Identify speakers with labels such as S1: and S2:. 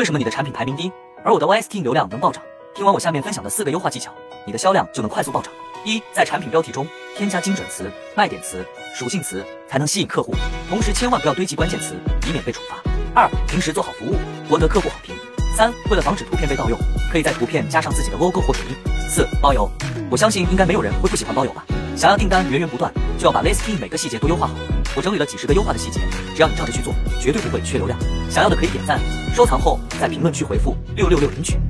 S1: 为什么你的产品排名低，而我的 YST 流量能暴涨？听完我下面分享的四个优化技巧，你的销量就能快速暴涨。一，在产品标题中添加精准词、卖点词、属性词，才能吸引客户。同时，千万不要堆积关键词，以免被处罚。二，平时做好服务，博得客户好评。三，为了防止图片被盗用，可以在图片加上自己的 logo 或腿印。四，包邮。我相信应该没有人会不喜欢包邮吧？想要订单源源不断，就要把 listing 每个细节都优化好。我整理了几十个优化的细节，只要你照着去做，绝对不会缺流量。想要的可以点赞、收藏后，在评论区回复六六六领取。